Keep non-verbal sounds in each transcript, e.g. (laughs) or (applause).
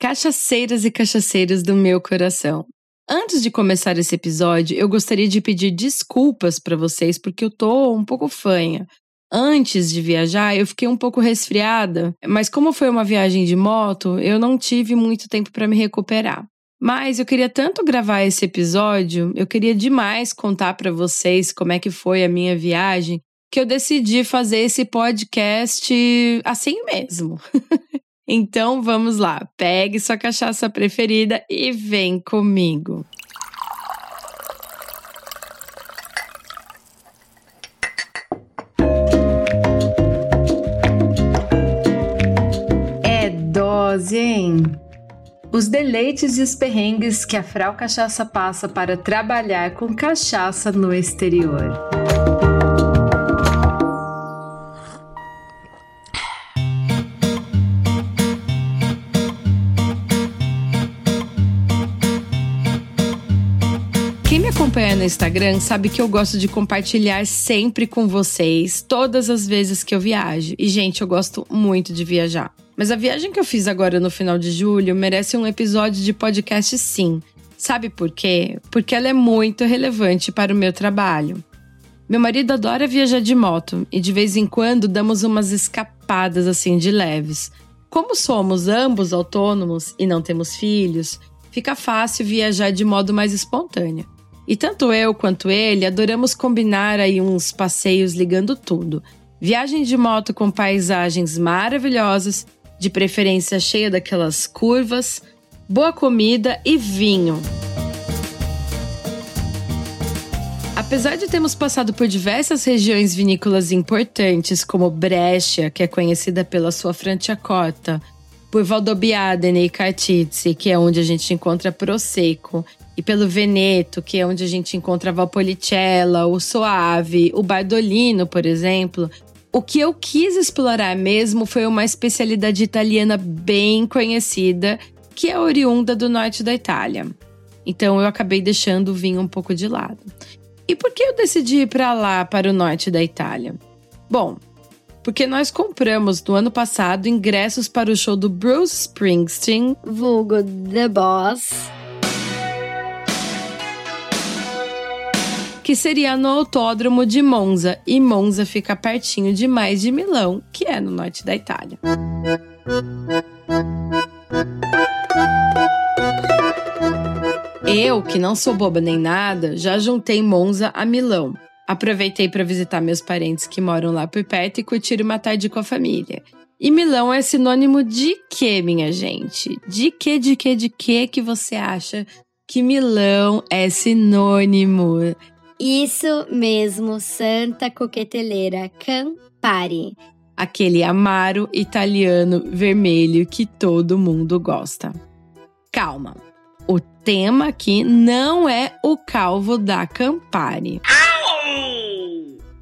Cachaceiras e cachaceiros do meu coração. Antes de começar esse episódio, eu gostaria de pedir desculpas para vocês porque eu tô um pouco fanha. Antes de viajar, eu fiquei um pouco resfriada, mas como foi uma viagem de moto, eu não tive muito tempo para me recuperar. Mas eu queria tanto gravar esse episódio, eu queria demais contar para vocês como é que foi a minha viagem, que eu decidi fazer esse podcast assim mesmo. (laughs) então vamos lá, pegue sua cachaça preferida e vem comigo. É dose, hein? Os deleites e os perrengues que a Frau Cachaça passa para trabalhar com cachaça no exterior. Instagram sabe que eu gosto de compartilhar sempre com vocês, todas as vezes que eu viajo. E, gente, eu gosto muito de viajar. Mas a viagem que eu fiz agora no final de julho merece um episódio de podcast sim. Sabe por quê? Porque ela é muito relevante para o meu trabalho. Meu marido adora viajar de moto e de vez em quando damos umas escapadas assim de leves. Como somos ambos autônomos e não temos filhos, fica fácil viajar de modo mais espontâneo. E tanto eu quanto ele adoramos combinar aí uns passeios ligando tudo. Viagem de moto com paisagens maravilhosas de preferência cheia daquelas curvas, boa comida e vinho. Apesar de termos passado por diversas regiões vinícolas importantes, como Brescia, que é conhecida pela sua Franciacorta, por Valdobbiadene e Cartizzi, que é onde a gente encontra Prosecco, e pelo Veneto, que é onde a gente encontra Valpolicella, o Soave, o Bardolino, por exemplo, o que eu quis explorar mesmo foi uma especialidade italiana bem conhecida, que é oriunda do norte da Itália. Então eu acabei deixando o vinho um pouco de lado. E por que eu decidi ir para lá, para o norte da Itália? Bom, porque nós compramos no ano passado ingressos para o show do Bruce Springsteen, vulgo The Boss, que seria no Autódromo de Monza, e Monza fica pertinho demais de Milão, que é no norte da Itália. Eu, que não sou boba nem nada, já juntei Monza a Milão. Aproveitei para visitar meus parentes que moram lá por perto e curtir uma tarde com a família. E Milão é sinônimo de quê, minha gente? De que, de que, de que que você acha que Milão é sinônimo? Isso mesmo, Santa Coqueteleira Campari. Aquele amaro italiano vermelho que todo mundo gosta. Calma, o tema aqui não é o calvo da Campari.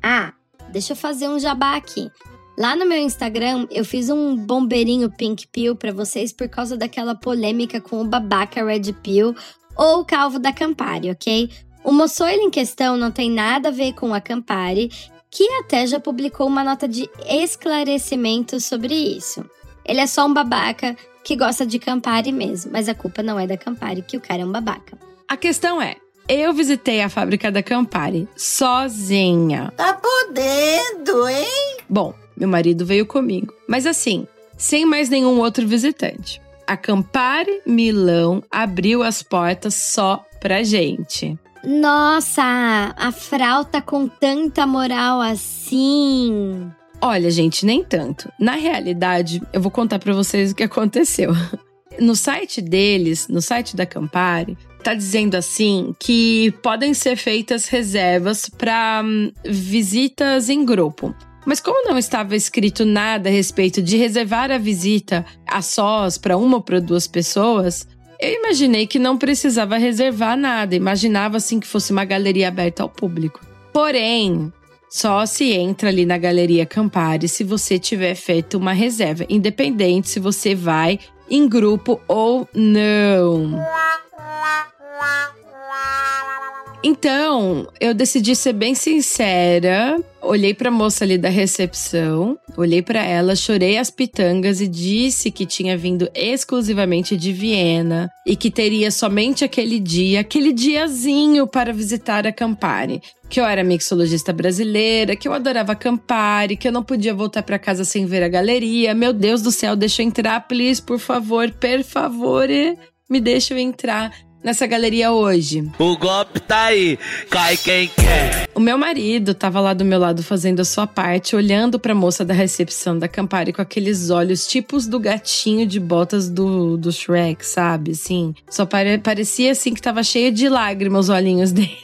Ah, deixa eu fazer um jabá aqui. Lá no meu Instagram, eu fiz um bombeirinho Pink Pill para vocês por causa daquela polêmica com o babaca Red Pill ou o calvo da Campari, ok? O moçoilo em questão não tem nada a ver com a Campari, que até já publicou uma nota de esclarecimento sobre isso. Ele é só um babaca que gosta de Campari mesmo, mas a culpa não é da Campari, que o cara é um babaca. A questão é, eu visitei a fábrica da Campari sozinha. Tá podendo, hein? Bom, meu marido veio comigo, mas assim, sem mais nenhum outro visitante. A Campari Milão abriu as portas só pra gente. Nossa, a Frau tá com tanta moral assim. Olha, gente, nem tanto. Na realidade, eu vou contar para vocês o que (laughs) aconteceu. No site deles, no site da Campari, tá dizendo assim que podem ser feitas reservas para hum, visitas em grupo. Mas como não estava escrito nada a respeito de reservar a visita a sós para uma ou para duas pessoas, eu imaginei que não precisava reservar nada, imaginava assim que fosse uma galeria aberta ao público. Porém, só se entra ali na Galeria Campari se você tiver feito uma reserva, independente se você vai em grupo ou não. Então, eu decidi ser bem sincera. Olhei para a moça ali da recepção, olhei para ela, chorei as pitangas e disse que tinha vindo exclusivamente de Viena e que teria somente aquele dia, aquele diazinho para visitar a Campari. Que eu era mixologista brasileira, que eu adorava Campari, que eu não podia voltar para casa sem ver a galeria. Meu Deus do céu, deixa eu entrar, please, por favor, per favore, me deixa eu entrar nessa galeria hoje. O golpe tá aí, cai quem quer. O meu marido tava lá do meu lado fazendo a sua parte, olhando pra moça da recepção da Campari com aqueles olhos tipos do gatinho de botas do, do Shrek, sabe? Assim, só pare, parecia assim que tava cheio de lágrimas os olhinhos (laughs) dele.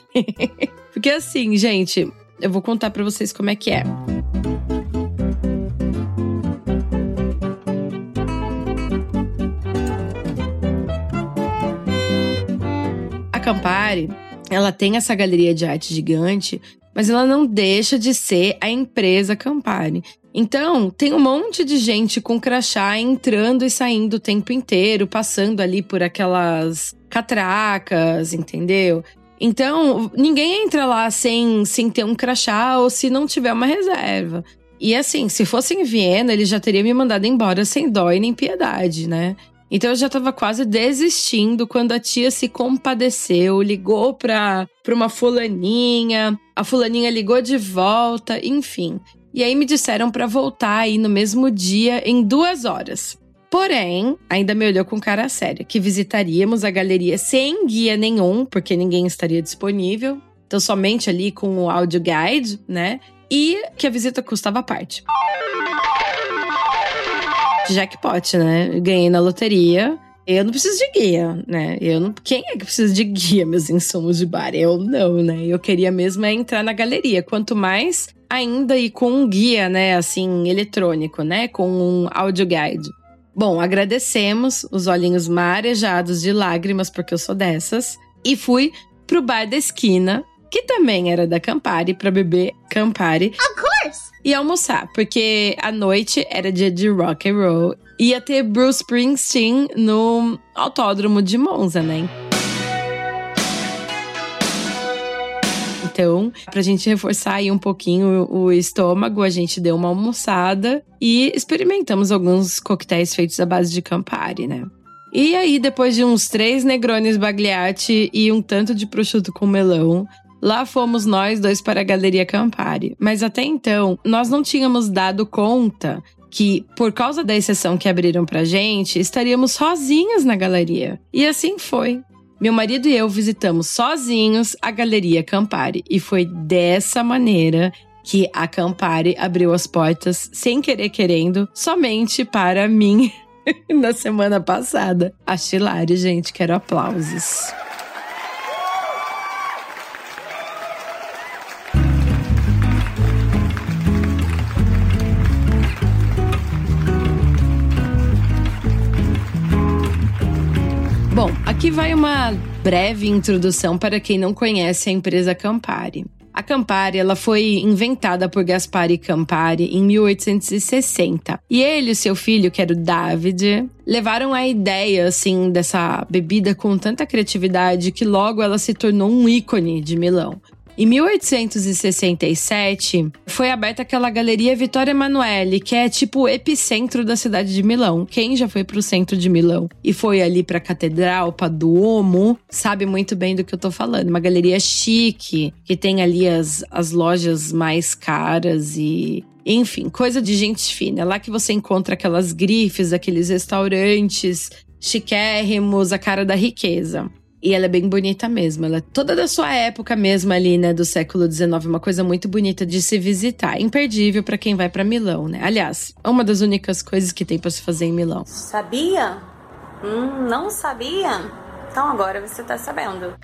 Porque assim, gente, eu vou contar para vocês como é que é. Campari, ela tem essa galeria de arte gigante, mas ela não deixa de ser a empresa Campari. Então, tem um monte de gente com crachá entrando e saindo o tempo inteiro, passando ali por aquelas catracas, entendeu? Então, ninguém entra lá sem, sem ter um crachá ou se não tiver uma reserva. E assim, se fosse em Viena, ele já teria me mandado embora sem dó e nem piedade, né? Então eu já tava quase desistindo quando a tia se compadeceu, ligou pra, pra uma fulaninha, a fulaninha ligou de volta, enfim. E aí me disseram para voltar aí no mesmo dia em duas horas. Porém, ainda me olhou com cara séria, que visitaríamos a galeria sem guia nenhum, porque ninguém estaria disponível. Então, somente ali com o audio guide, né? E que a visita custava parte jackpot, né? Ganhei na loteria. Eu não preciso de guia, né? Eu não, quem é que precisa de guia, meus insumos de bar? Eu não, né? Eu queria mesmo é entrar na galeria. Quanto mais ainda e com um guia, né? Assim, eletrônico, né? Com um audio guide. Bom, agradecemos os olhinhos marejados de lágrimas, porque eu sou dessas. E fui pro bar da esquina, que também era da Campari, para beber Campari. Of course! e almoçar, porque a noite era dia de rock and roll. Ia ter Bruce Springsteen no autódromo de Monza, né? Então, pra gente reforçar aí um pouquinho o estômago, a gente deu uma almoçada e experimentamos alguns coquetéis feitos à base de Campari, né? E aí, depois de uns três Negrones Bagliati e um tanto de prosciutto com melão, Lá fomos nós dois para a Galeria Campari. Mas até então, nós não tínhamos dado conta que, por causa da exceção que abriram pra gente, estaríamos sozinhos na galeria. E assim foi. Meu marido e eu visitamos sozinhos a Galeria Campari. E foi dessa maneira que a Campari abriu as portas, sem querer querendo, somente para mim (laughs) na semana passada. A Chilari, gente, quero aplausos. Aqui vai uma breve introdução para quem não conhece a empresa Campari. A Campari ela foi inventada por Gaspari Campari em 1860. E ele e seu filho, que era o David, levaram a ideia assim dessa bebida com tanta criatividade que logo ela se tornou um ícone de Milão. Em 1867, foi aberta aquela galeria Vittorio Emanuele, que é tipo o epicentro da cidade de Milão. Quem já foi pro centro de Milão e foi ali pra Catedral, pra Duomo, sabe muito bem do que eu tô falando. Uma galeria chique, que tem ali as, as lojas mais caras e enfim, coisa de gente fina. É lá que você encontra aquelas grifes, aqueles restaurantes chiquérrimos, a cara da riqueza. E ela é bem bonita mesmo. Ela é toda da sua época mesmo ali, né? Do século XIX. Uma coisa muito bonita de se visitar. Imperdível para quem vai para Milão, né? Aliás, é uma das únicas coisas que tem para se fazer em Milão. Sabia? Hum, não sabia? Então agora você tá sabendo.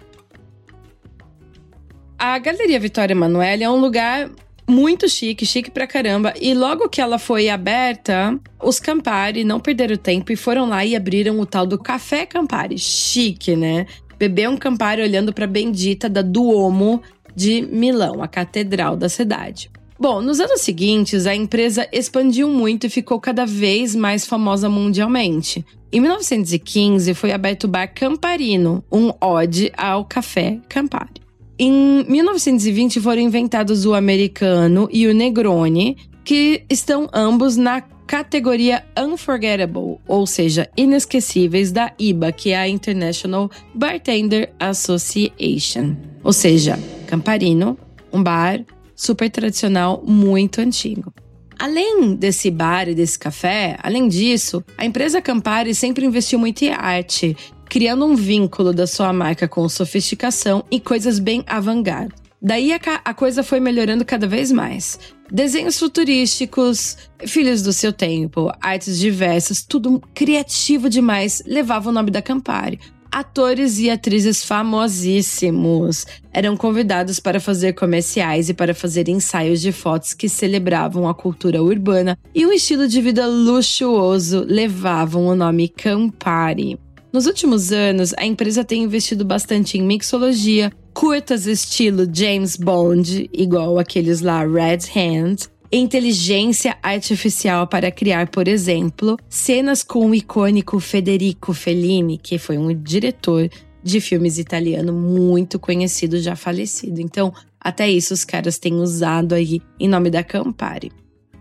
A Galeria Vitória Emanuele é um lugar muito chique, chique pra caramba. E logo que ela foi aberta, os Campari não perderam tempo e foram lá e abriram o tal do Café Campari. Chique, né? Beber um Campari olhando para a bendita da Duomo de Milão, a catedral da cidade. Bom, nos anos seguintes, a empresa expandiu muito e ficou cada vez mais famosa mundialmente. Em 1915, foi aberto o Bar Camparino, um ode ao café Campari. Em 1920 foram inventados o americano e o Negroni, que estão ambos na categoria Unforgettable, ou seja, inesquecíveis da IBA, que é a International Bartender Association. Ou seja, Camparino, um bar super tradicional, muito antigo. Além desse bar e desse café, além disso, a empresa Campari sempre investiu muito em arte, criando um vínculo da sua marca com sofisticação e coisas bem avant-garde. Daí a, a, coisa foi melhorando cada vez mais. Desenhos futurísticos, filhos do seu tempo, artes diversas, tudo criativo demais levava o nome da Campari. Atores e atrizes famosíssimos eram convidados para fazer comerciais e para fazer ensaios de fotos que celebravam a cultura urbana e um estilo de vida luxuoso levavam o nome Campari. Nos últimos anos, a empresa tem investido bastante em mixologia, curtas estilo James Bond, igual aqueles lá Red Hand, inteligência artificial para criar, por exemplo, cenas com o icônico Federico Fellini, que foi um diretor de filmes italiano muito conhecido, já falecido. Então, até isso os caras têm usado aí em nome da Campari.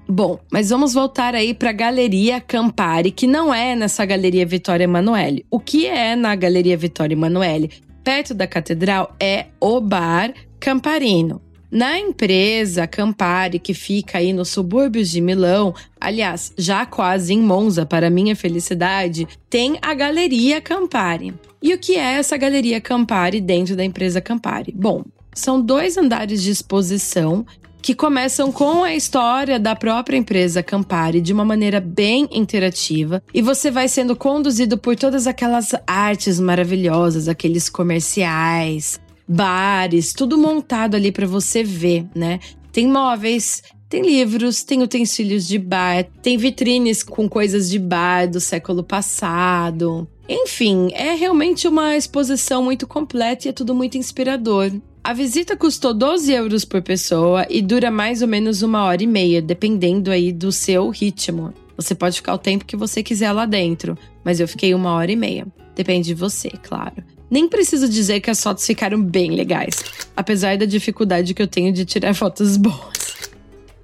Bom, mas vamos voltar aí para a Galeria Campari, que não é nessa Galeria Vitória Emanuele. O que é na Galeria Vitória Emanuele? Perto da catedral é o Bar Camparino. Na empresa Campari, que fica aí nos subúrbios de Milão, aliás, já quase em Monza, para minha felicidade, tem a Galeria Campari. E o que é essa Galeria Campari dentro da empresa Campari? Bom, são dois andares de exposição que começam com a história da própria empresa Campari de uma maneira bem interativa e você vai sendo conduzido por todas aquelas artes maravilhosas, aqueles comerciais, bares, tudo montado ali para você ver, né? Tem móveis, tem livros, tem utensílios de bar, tem vitrines com coisas de bar do século passado. Enfim, é realmente uma exposição muito completa e é tudo muito inspirador. A visita custou 12 euros por pessoa e dura mais ou menos uma hora e meia, dependendo aí do seu ritmo. Você pode ficar o tempo que você quiser lá dentro, mas eu fiquei uma hora e meia. Depende de você, claro. Nem preciso dizer que as fotos ficaram bem legais, apesar da dificuldade que eu tenho de tirar fotos boas.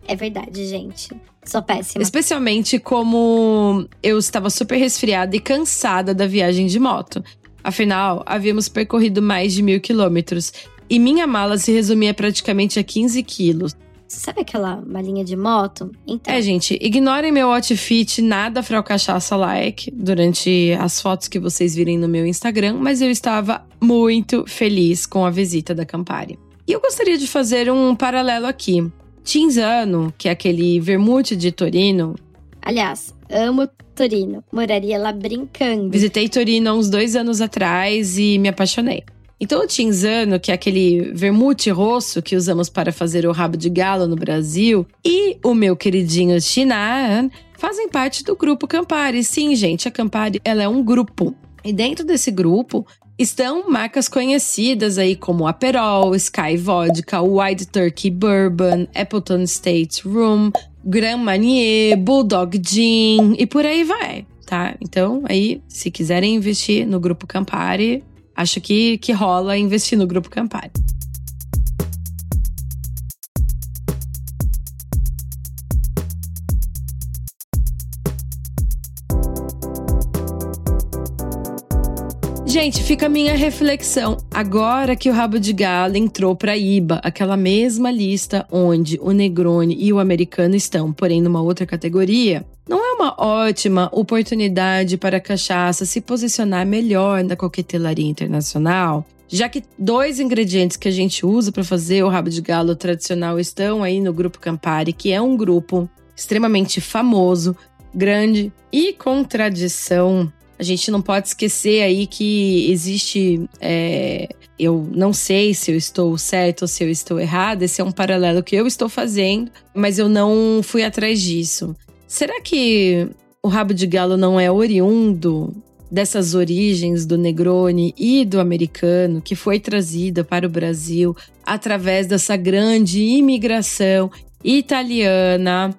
É verdade, gente. Sou péssima. Especialmente como eu estava super resfriada e cansada da viagem de moto. Afinal, havíamos percorrido mais de mil quilômetros e minha mala se resumia praticamente a 15 quilos. Sabe aquela malinha de moto? Então. É, gente, ignorem meu outfit nada fraucachaça like durante as fotos que vocês virem no meu Instagram, mas eu estava muito feliz com a visita da Campari. E eu gostaria de fazer um paralelo aqui. Tinzano, que é aquele vermute de Torino. Aliás, amo Torino. Moraria lá brincando. Visitei Torino há uns dois anos atrás e me apaixonei. Então, o Tinzano, que é aquele vermute rosso que usamos para fazer o rabo de galo no Brasil, e o meu queridinho Chinan fazem parte do grupo Campari. Sim, gente, a Campari ela é um grupo. E dentro desse grupo estão marcas conhecidas aí como Aperol, Sky Vodka, White Turkey Bourbon, Appleton State Room, Grand Marnier, Bulldog Gin e por aí vai, tá? Então, aí, se quiserem investir no grupo Campari, acho que, que rola investir no Grupo Campari. Gente, fica a minha reflexão. Agora que o rabo de galo entrou para IBA, aquela mesma lista onde o Negroni e o americano estão, porém numa outra categoria, não é uma ótima oportunidade para a cachaça se posicionar melhor na coquetelaria internacional? Já que dois ingredientes que a gente usa para fazer o rabo de galo tradicional estão aí no grupo Campari, que é um grupo extremamente famoso, grande e com tradição. A gente não pode esquecer aí que existe. É, eu não sei se eu estou certo ou se eu estou errado. Esse é um paralelo que eu estou fazendo, mas eu não fui atrás disso. Será que o rabo de galo não é oriundo dessas origens do Negroni e do americano que foi trazida para o Brasil através dessa grande imigração italiana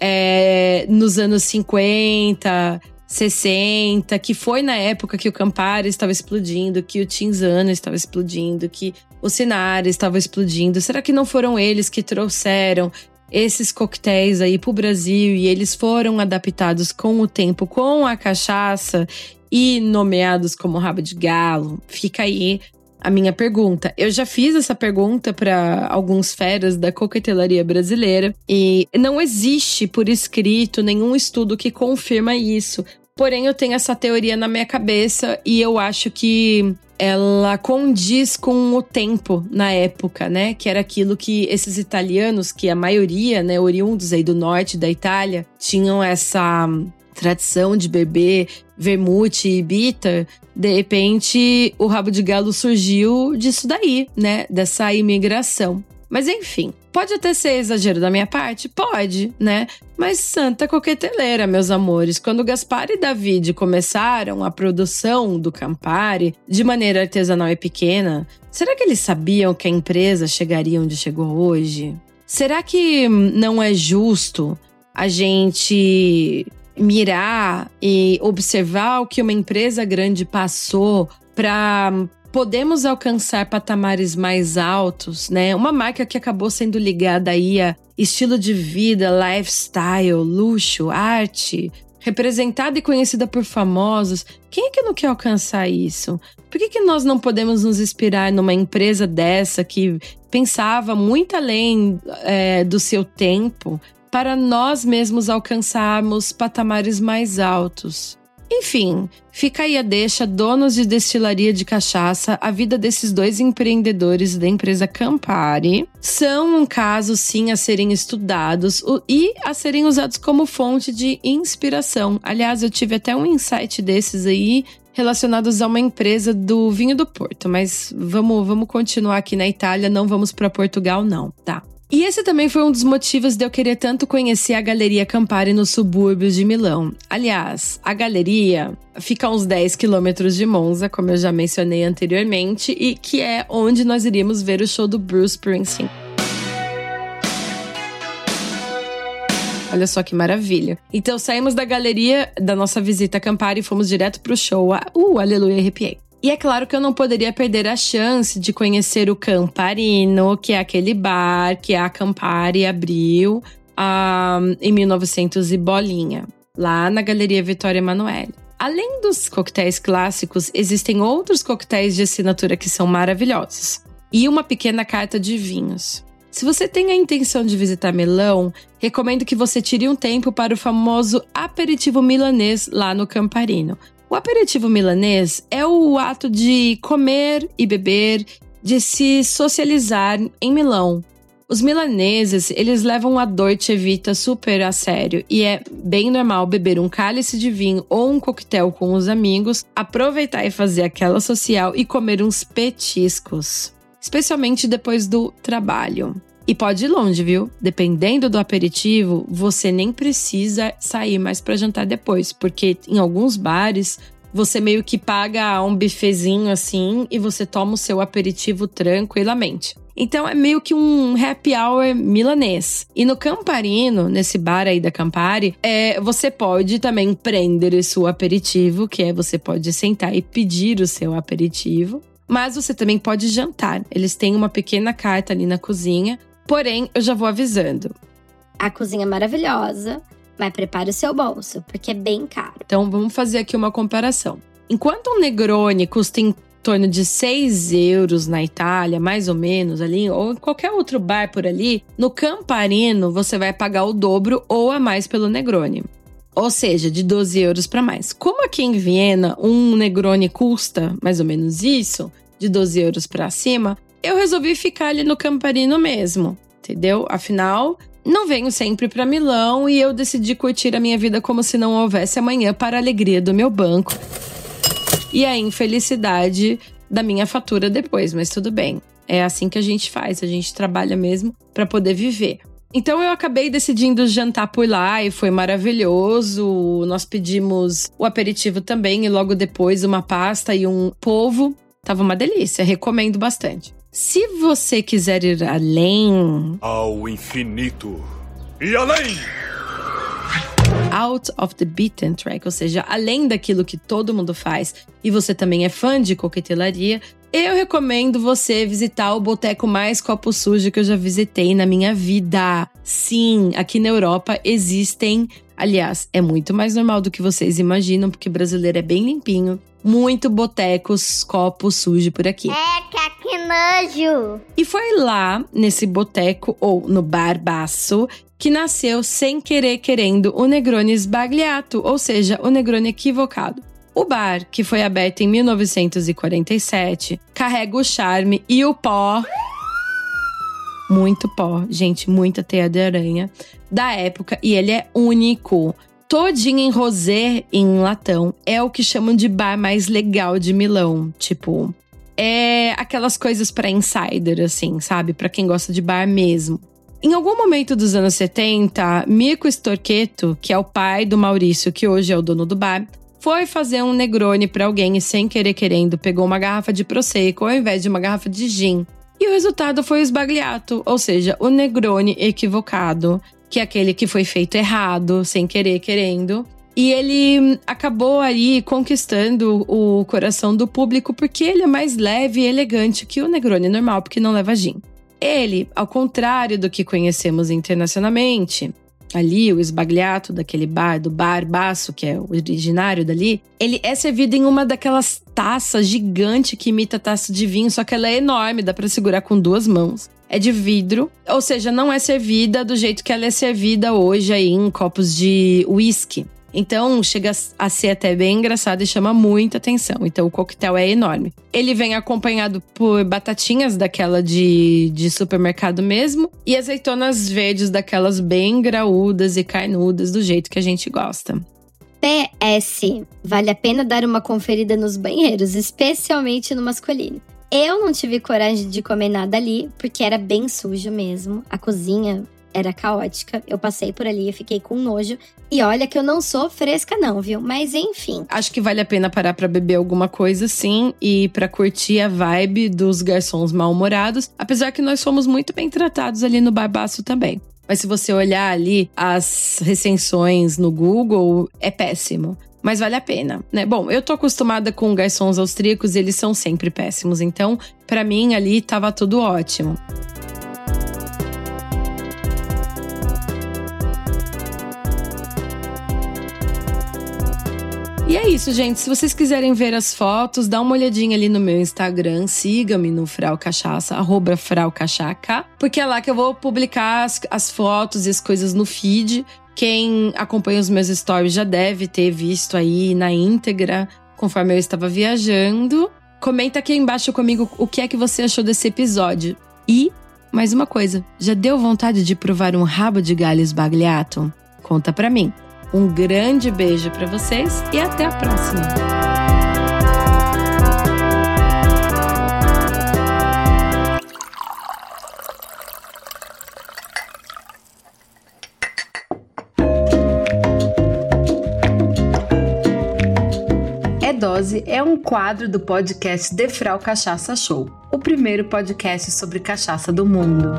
é, nos anos 50, 60, que foi na época que o Campari estava explodindo, que o Tinzano estava explodindo, que o Sinara estava explodindo? Será que não foram eles que trouxeram esses coquetéis aí para o Brasil e eles foram adaptados com o tempo com a cachaça e nomeados como rabo de galo? Fica aí a minha pergunta. Eu já fiz essa pergunta para alguns feras da coquetelaria brasileira e não existe por escrito nenhum estudo que confirma isso. Porém, eu tenho essa teoria na minha cabeça e eu acho que ela condiz com o tempo na época, né? Que era aquilo que esses italianos, que a maioria, né, oriundos aí do norte da Itália, tinham essa tradição de beber vermute e bitter, de repente o rabo de galo surgiu disso daí, né? Dessa imigração. Mas enfim, pode até ser exagero da minha parte? Pode, né? Mas santa coqueteleira, meus amores. Quando Gaspar e David começaram a produção do Campari de maneira artesanal e pequena, será que eles sabiam que a empresa chegaria onde chegou hoje? Será que não é justo a gente mirar e observar o que uma empresa grande passou para podemos alcançar patamares mais altos, né? Uma marca que acabou sendo ligada aí a estilo de vida, lifestyle, luxo, arte, representada e conhecida por famosos. Quem é que não quer alcançar isso? Por que, que nós não podemos nos inspirar numa empresa dessa que pensava muito além é, do seu tempo para nós mesmos alcançarmos patamares mais altos? Enfim, fica aí a deixa, donos de destilaria de cachaça, a vida desses dois empreendedores da empresa Campari são um caso sim a serem estudados e a serem usados como fonte de inspiração. Aliás, eu tive até um insight desses aí relacionados a uma empresa do vinho do Porto, mas vamos, vamos continuar aqui na Itália, não vamos para Portugal não, tá? E esse também foi um dos motivos de eu querer tanto conhecer a Galeria Campari nos subúrbios de Milão. Aliás, a galeria fica a uns 10 quilômetros de Monza, como eu já mencionei anteriormente, e que é onde nós iríamos ver o show do Bruce Springsteen. Olha só que maravilha. Então saímos da galeria da nossa visita a Campari e fomos direto pro show. Uh, aleluia, arrepiei. E é claro que eu não poderia perder a chance de conhecer o Camparino, que é aquele bar que a Campari abriu em 1900 e bolinha, lá na Galeria Vitória Emanuele. Além dos coquetéis clássicos, existem outros coquetéis de assinatura que são maravilhosos. E uma pequena carta de vinhos. Se você tem a intenção de visitar Milão, recomendo que você tire um tempo para o famoso aperitivo milanês lá no Camparino. O aperitivo milanês é o ato de comer e beber, de se socializar em Milão. Os milaneses, eles levam a Dolce Vita super a sério e é bem normal beber um cálice de vinho ou um coquetel com os amigos, aproveitar e fazer aquela social e comer uns petiscos, especialmente depois do trabalho. E pode ir longe, viu? Dependendo do aperitivo, você nem precisa sair mais para jantar depois, porque em alguns bares você meio que paga um bifezinho assim e você toma o seu aperitivo tranquilamente. Então é meio que um happy hour milanês. E no Camparino, nesse bar aí da Campari, é, você pode também prender o seu aperitivo, que é você pode sentar e pedir o seu aperitivo. Mas você também pode jantar. Eles têm uma pequena carta ali na cozinha Porém, eu já vou avisando. A cozinha é maravilhosa, mas prepare o seu bolso, porque é bem caro. Então, vamos fazer aqui uma comparação. Enquanto um Negroni custa em torno de 6 euros na Itália, mais ou menos ali, ou em qualquer outro bar por ali, no Camparino você vai pagar o dobro ou a mais pelo Negroni. Ou seja, de 12 euros para mais. Como aqui em Viena um Negroni custa mais ou menos isso, de 12 euros para cima, eu resolvi ficar ali no Camparino mesmo, entendeu? Afinal, não venho sempre para Milão e eu decidi curtir a minha vida como se não houvesse amanhã para a alegria do meu banco e a infelicidade da minha fatura depois, mas tudo bem. É assim que a gente faz, a gente trabalha mesmo para poder viver. Então eu acabei decidindo jantar por lá e foi maravilhoso. Nós pedimos o aperitivo também e logo depois uma pasta e um polvo. Tava uma delícia, recomendo bastante. Se você quiser ir além. Ao infinito e além! out of the beaten track, ou seja, além daquilo que todo mundo faz e você também é fã de coquetelaria, eu recomendo você visitar o boteco mais copo sujo que eu já visitei na minha vida. Sim, aqui na Europa existem. Aliás, é muito mais normal do que vocês imaginam, porque brasileiro é bem limpinho. Muito botecos, copo sujo por aqui. É, que nojo! E foi lá, nesse boteco, ou no barbaço, que nasceu sem querer querendo o Negroni Sbagliato, ou seja, o Negroni equivocado. O bar, que foi aberto em 1947, carrega o charme e o pó. Muito pó, gente, muita teia de aranha da época e ele é único. Todinho em rosé em latão é o que chamam de bar mais legal de Milão. Tipo, é aquelas coisas para insider, assim, sabe? Para quem gosta de bar mesmo. Em algum momento dos anos 70, Mirko Storqueto, que é o pai do Maurício, que hoje é o dono do bar, foi fazer um Negroni para alguém e sem querer querendo pegou uma garrafa de Prosecco ao invés de uma garrafa de gin. E o resultado foi o sbagliato, ou seja, o Negroni equivocado, que é aquele que foi feito errado, sem querer querendo. E ele acabou aí conquistando o coração do público porque ele é mais leve e elegante que o Negroni normal, porque não leva gin. Ele, ao contrário do que conhecemos internacionalmente, ali, o esbagliato daquele bar, do bar baço, que é o originário dali, ele é servido em uma daquelas taças gigante que imita taça de vinho, só que ela é enorme, dá para segurar com duas mãos. É de vidro, ou seja, não é servida do jeito que ela é servida hoje aí em copos de whisky. Então chega a ser até bem engraçado e chama muita atenção. Então o coquetel é enorme. Ele vem acompanhado por batatinhas daquela de, de supermercado mesmo e azeitonas verdes daquelas bem graúdas e carnudas do jeito que a gente gosta. PS, vale a pena dar uma conferida nos banheiros, especialmente no masculino. Eu não tive coragem de comer nada ali, porque era bem sujo mesmo. A cozinha era caótica. Eu passei por ali, e fiquei com nojo. E olha que eu não sou fresca não, viu? Mas enfim. Acho que vale a pena parar para beber alguma coisa sim e para curtir a vibe dos garçons mal-humorados, apesar que nós fomos muito bem tratados ali no Barbaço também. Mas se você olhar ali as recensões no Google, é péssimo mas vale a pena, né? Bom, eu tô acostumada com garçons austríacos, eles são sempre péssimos, então para mim ali tava tudo ótimo. E é isso, gente. Se vocês quiserem ver as fotos, dá uma olhadinha ali no meu Instagram. Siga-me no Frau Cachaça, arroba Frau Cachaca, porque é lá que eu vou publicar as, as fotos e as coisas no feed. Quem acompanha os meus stories já deve ter visto aí na íntegra, conforme eu estava viajando. Comenta aqui embaixo comigo o que é que você achou desse episódio. E, mais uma coisa, já deu vontade de provar um rabo de galho esbagliato? Conta pra mim. Um grande beijo para vocês e até a próxima. É Dose é um quadro do podcast Defrau Cachaça Show, o primeiro podcast sobre cachaça do mundo.